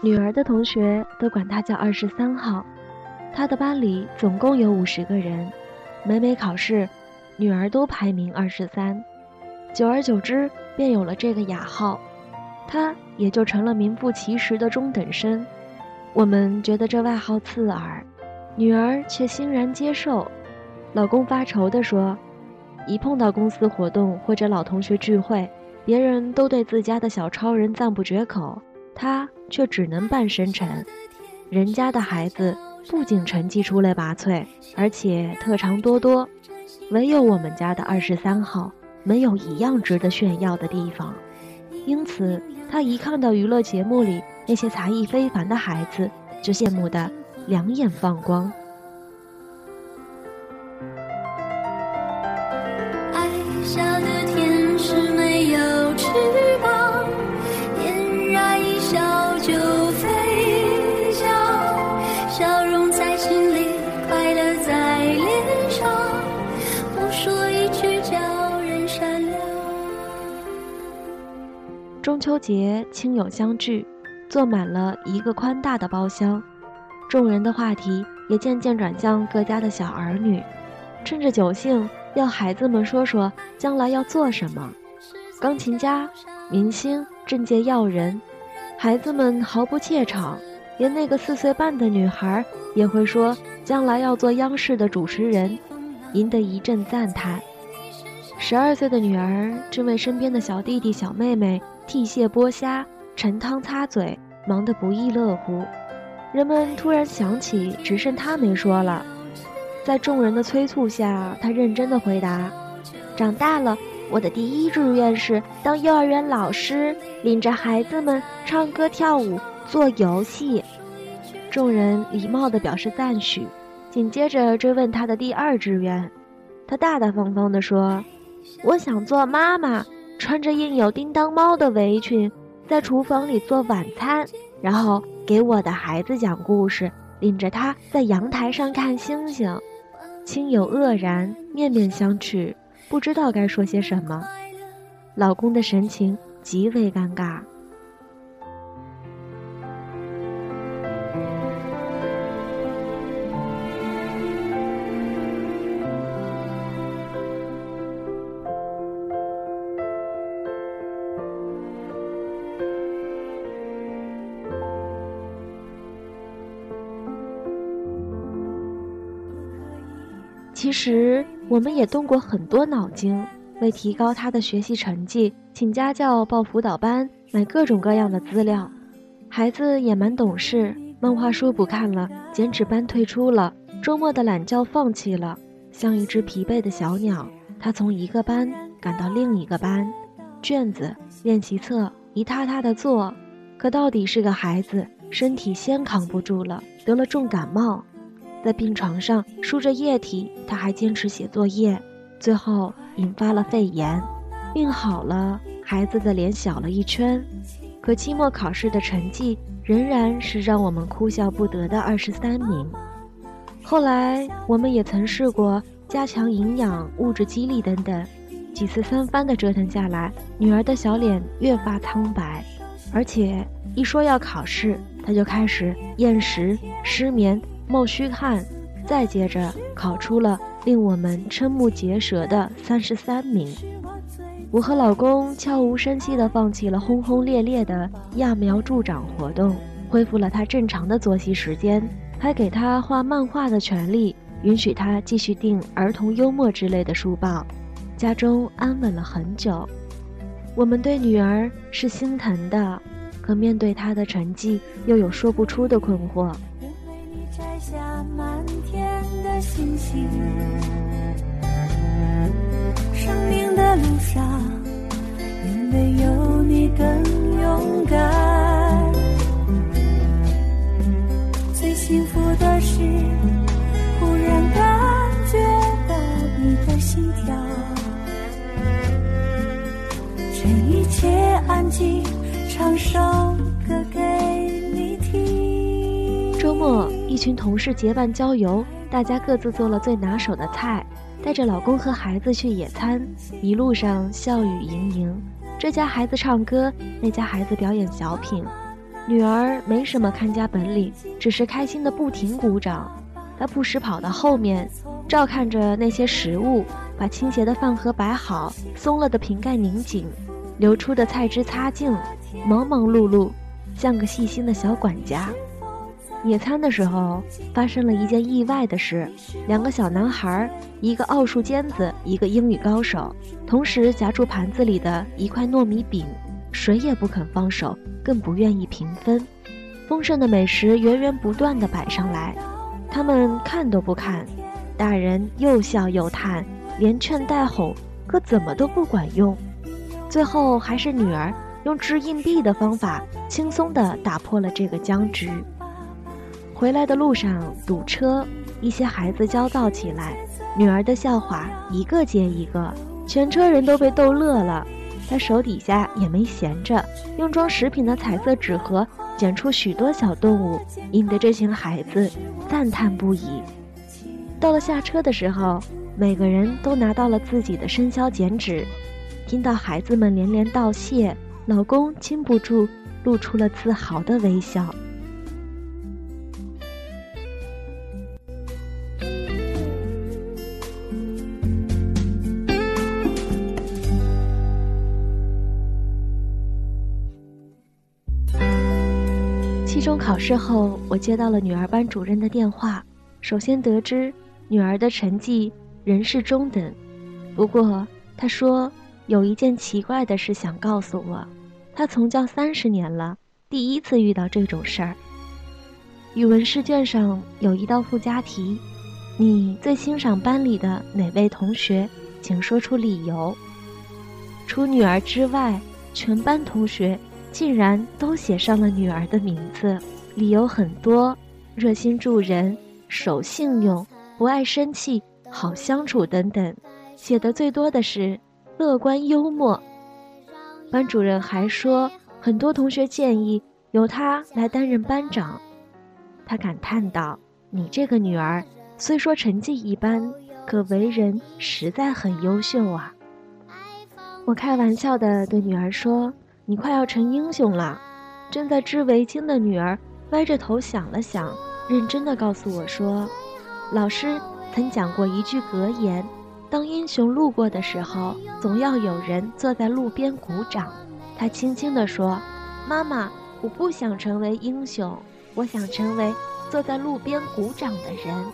女儿的同学都管她叫二十三号。她的班里总共有五十个人，每每考试，女儿都排名二十三。久而久之，便有了这个雅号，她也就成了名副其实的中等生。我们觉得这外号刺耳，女儿却欣然接受。老公发愁地说：“一碰到公司活动或者老同学聚会，别人都对自家的小超人赞不绝口，他却只能扮深沉。人家的孩子不仅成绩出类拔萃，而且特长多多，唯有我们家的二十三号没有一样值得炫耀的地方。因此，他一看到娱乐节目里那些才艺非凡的孩子，就羡慕得两眼放光。”小的天中秋节，亲友相聚，坐满了一个宽大的包厢，众人的话题也渐渐转向各家的小儿女。趁着酒兴，要孩子们说说将来要做什么。钢琴家、明星、政界要人，孩子们毫不怯场。连那个四岁半的女孩也会说将来要做央视的主持人，赢得一阵赞叹。十二岁的女儿正为身边的小弟弟、小妹妹。剔蟹剥虾、盛汤擦嘴，忙得不亦乐乎。人们突然想起，只剩他没说了。在众人的催促下，他认真的回答：“长大了，我的第一志愿是当幼儿园老师，领着孩子们唱歌跳舞、做游戏。”众人礼貌地表示赞许，紧接着追问他的第二志愿。他大大方方地说：“我想做妈妈。”穿着印有叮当猫的围裙，在厨房里做晚餐，然后给我的孩子讲故事，领着他在阳台上看星星。亲友愕然，面面相觑，不知道该说些什么。老公的神情极为尴尬。其实我们也动过很多脑筋，为提高他的学习成绩，请家教、报辅导班、买各种各样的资料。孩子也蛮懂事，漫画书不看了，剪纸班退出了，周末的懒觉放弃了。像一只疲惫的小鸟，他从一个班赶到另一个班，卷子、练习册一沓沓的做，可到底是个孩子，身体先扛不住了，得了重感冒。在病床上输着液体，他还坚持写作业，最后引发了肺炎。病好了，孩子的脸小了一圈，可期末考试的成绩仍然是让我们哭笑不得的二十三名。后来我们也曾试过加强营养、物质激励等等，几次三番的折腾下来，女儿的小脸越发苍白，而且一说要考试，她就开始厌食、失眠。冒虚汗，再接着考出了令我们瞠目结舌的三十三名。我和老公悄无声息地放弃了轰轰烈烈的揠苗助长活动，恢复了他正常的作息时间，还给他画漫画的权利，允许他继续订儿童幽默之类的书报。家中安稳了很久。我们对女儿是心疼的，可面对她的成绩，又有说不出的困惑。摘下满天的星星，生命的路上，因为有。你更勇敢。最幸福的是，忽然感觉到你的心跳，这一切安静，唱首歌给你听。周末。一群同事结伴郊游，大家各自做了最拿手的菜，带着老公和孩子去野餐，一路上笑语盈盈。这家孩子唱歌，那家孩子表演小品。女儿没什么看家本领，只是开心的不停鼓掌。她不时跑到后面，照看着那些食物，把倾斜的饭盒摆好，松了的瓶盖拧紧，流出的菜汁擦净，忙忙碌碌，像个细心的小管家。野餐的时候，发生了一件意外的事：两个小男孩，一个奥数尖子，一个英语高手，同时夹住盘子里的一块糯米饼。谁也不肯放手，更不愿意平分。丰盛的美食源源不断地摆上来，他们看都不看。大人又笑又叹，连劝带哄，可怎么都不管用。最后还是女儿用掷硬币的方法，轻松地打破了这个僵局。回来的路上堵车，一些孩子焦躁起来，女儿的笑话一个接一个，全车人都被逗乐了。他手底下也没闲着，用装食品的彩色纸盒剪出许多小动物，引得这群孩子赞叹不已。到了下车的时候，每个人都拿到了自己的生肖剪纸。听到孩子们连连道谢，老公禁不住露出了自豪的微笑。期中考试后，我接到了女儿班主任的电话。首先得知女儿的成绩仍是中等，不过她说有一件奇怪的事想告诉我。她从教三十年了，第一次遇到这种事儿。语文试卷上有一道附加题：“你最欣赏班里的哪位同学？请说出理由。”除女儿之外，全班同学。竟然都写上了女儿的名字，理由很多：热心助人、守信用、不爱生气、好相处等等。写的最多的是乐观幽默。班主任还说，很多同学建议由他来担任班长。他感叹道：“你这个女儿虽说成绩一般，可为人实在很优秀啊。”我开玩笑的对女儿说。你快要成英雄了，正在织围巾的女儿歪着头想了想，认真的告诉我说：“老师曾讲过一句格言，当英雄路过的时候，总要有人坐在路边鼓掌。”她轻轻地说：“妈妈，我不想成为英雄，我想成为坐在路边鼓掌的人。”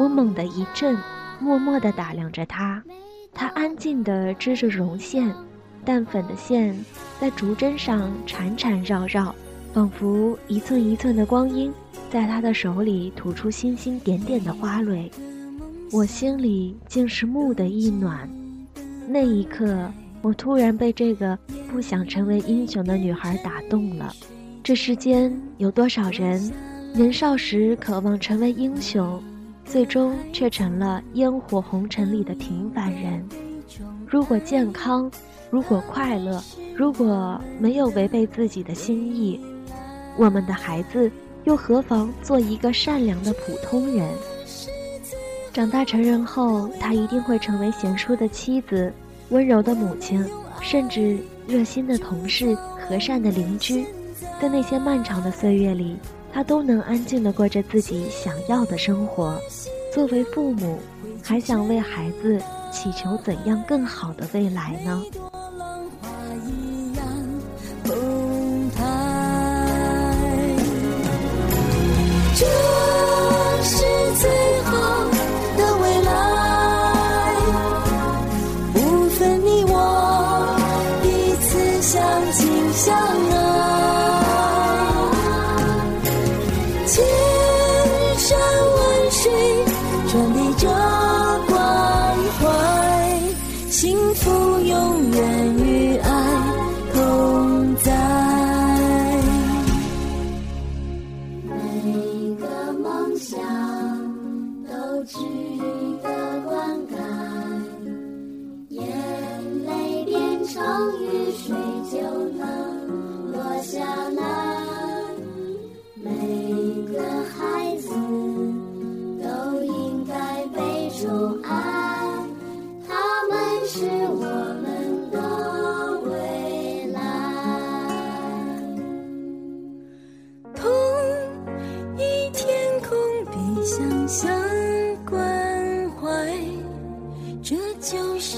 我猛地一震，默默地打量着她，她安静地织着绒线。淡粉的线在竹针上缠缠绕绕，仿佛一寸一寸的光阴在他的手里吐出星星点点的花蕊。我心里竟是木的一暖。那一刻，我突然被这个不想成为英雄的女孩打动了。这世间有多少人，年少时渴望成为英雄，最终却成了烟火红尘里的平凡人？如果健康。如果快乐，如果没有违背自己的心意，我们的孩子又何妨做一个善良的普通人？长大成人后，他一定会成为贤淑的妻子、温柔的母亲，甚至热心的同事、和善的邻居。在那些漫长的岁月里，他都能安静地过着自己想要的生活。作为父母，还想为孩子祈求怎样更好的未来呢？就是